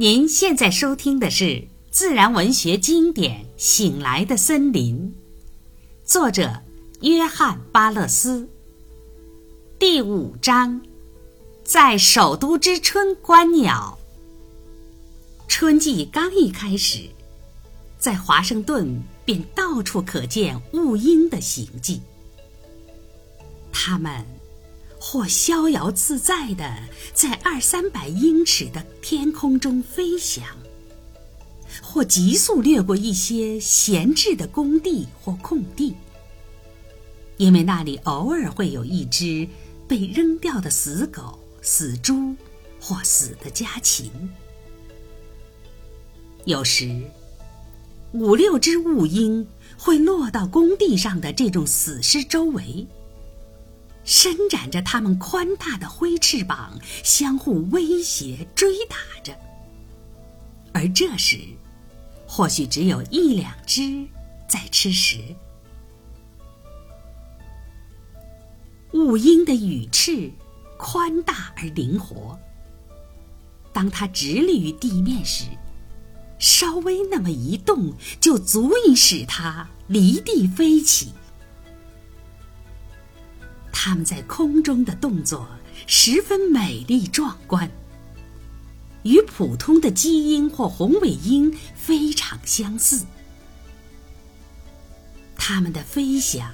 您现在收听的是自然文学经典《醒来的森林》，作者约翰·巴勒斯。第五章，在首都之春观鸟。春季刚一开始，在华盛顿便到处可见雾鹰的行迹。它们。或逍遥自在的在二三百英尺的天空中飞翔，或急速掠过一些闲置的工地或空地，因为那里偶尔会有一只被扔掉的死狗、死猪或死的家禽。有时，五六只雾鹰会落到工地上的这种死尸周围。伸展着它们宽大的灰翅膀，相互威胁、追打着。而这时，或许只有一两只在吃食。雾鹰的羽翅宽大而灵活，当它直立于地面时，稍微那么一动，就足以使它离地飞起。它们在空中的动作十分美丽壮观，与普通的鸡鹰或红尾鹰非常相似。它们的飞翔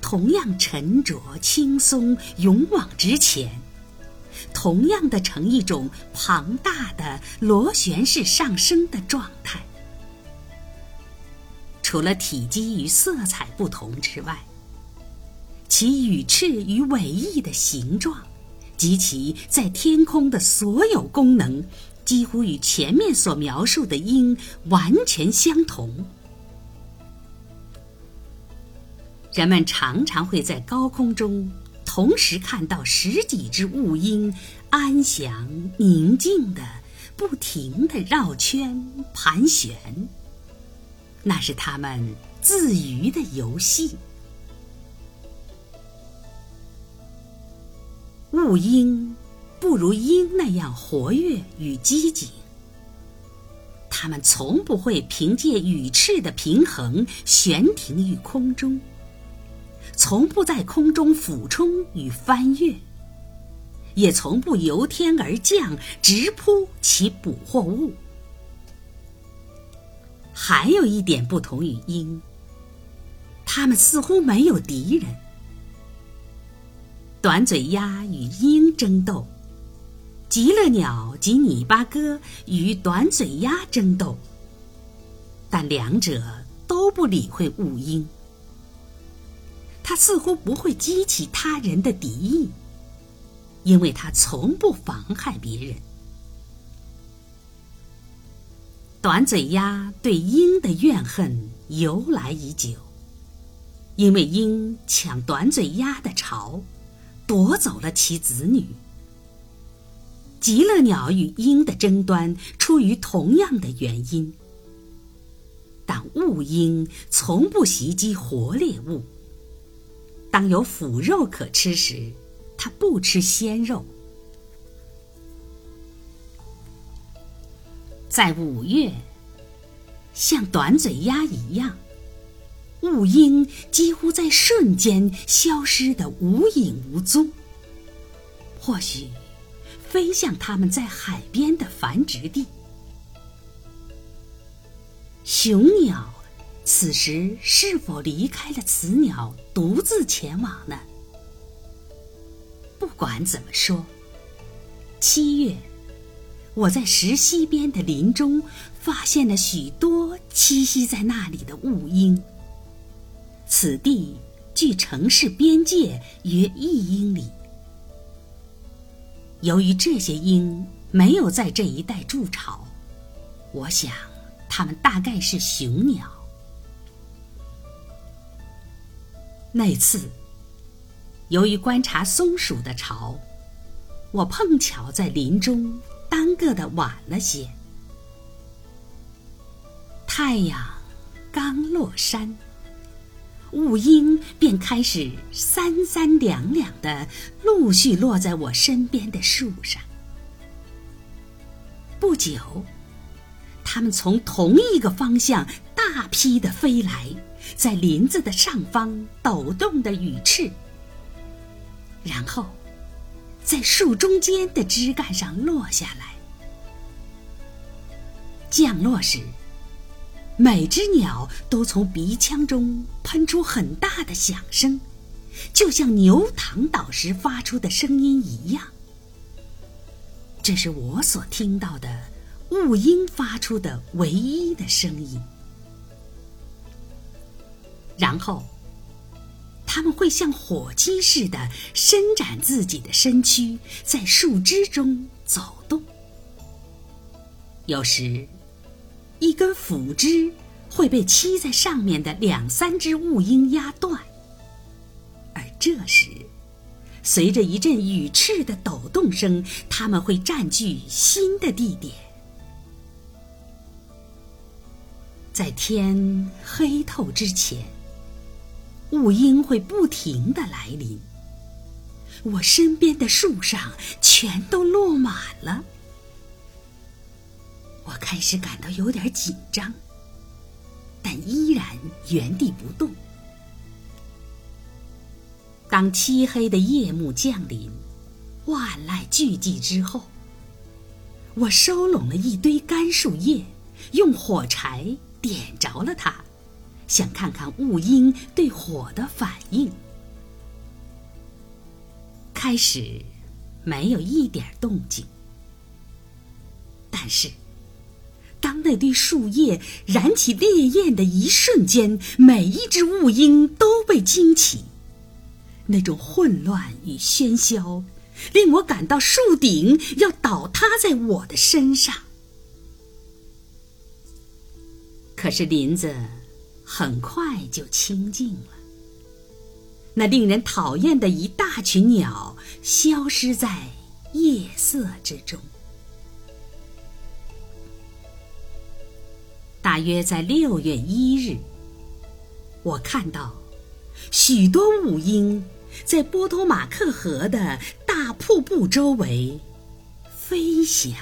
同样沉着、轻松、勇往直前，同样的呈一种庞大的螺旋式上升的状态。除了体积与色彩不同之外，其羽翅与尾翼的形状，及其在天空的所有功能，几乎与前面所描述的鹰完全相同。人们常常会在高空中同时看到十几只雾鹰，安详宁静的、不停的绕圈盘旋。那是它们自娱的游戏。雾鹰不如鹰那样活跃与机警，它们从不会凭借羽翅的平衡悬停于空中，从不在空中俯冲与翻越，也从不由天而降直扑其捕获物。还有一点不同于鹰，它们似乎没有敌人。短嘴鸭与鹰争斗，极乐鸟及拟巴哥与短嘴鸭争斗，但两者都不理会雾鹰。它似乎不会激起他人的敌意，因为它从不妨害别人。短嘴鸭对鹰的怨恨由来已久，因为鹰抢短嘴鸭的巢。夺走了其子女。极乐鸟与鹰的争端出于同样的原因，但雾鹰从不袭击活猎物。当有腐肉可吃时，它不吃鲜肉。在五月，像短嘴鸭一样。雾鹰几乎在瞬间消失得无影无踪。或许，飞向他们在海边的繁殖地。雄鸟此时是否离开了雌鸟，独自前往呢？不管怎么说，七月，我在石溪边的林中发现了许多栖息在那里的雾鹰。此地距城市边界约一英里。由于这些鹰没有在这一带筑巢，我想它们大概是雄鸟。那次，由于观察松鼠的巢，我碰巧在林中耽搁的晚了些。太阳刚落山。雾鹰便开始三三两两的陆续落在我身边的树上。不久，它们从同一个方向大批的飞来，在林子的上方抖动的羽翅，然后在树中间的枝干上落下来。降落时，每只鸟都从鼻腔中喷出很大的响声，就像牛躺倒时发出的声音一样。这是我所听到的雾鹰发出的唯一的声音。然后，他们会像火鸡似的伸展自己的身躯，在树枝中走动。有时，一根腐枝会被栖在上面的两三只雾鹰压断，而这时。随着一阵羽翅的抖动声，它们会占据新的地点。在天黑透之前，雾鹰会不停的来临。我身边的树上全都落满了，我开始感到有点紧张，但依然原地不动。当漆黑的夜幕降临，万籁俱寂之后，我收拢了一堆干树叶，用火柴点着了它，想看看雾鹰对火的反应。开始没有一点动静，但是当那堆树叶燃起烈焰的一瞬间，每一只雾鹰都被惊起。那种混乱与喧嚣，令我感到树顶要倒塌在我的身上。可是林子很快就清静了，那令人讨厌的一大群鸟消失在夜色之中。大约在六月一日，我看到。许多雾鹰在波托马克河的大瀑布周围飞翔。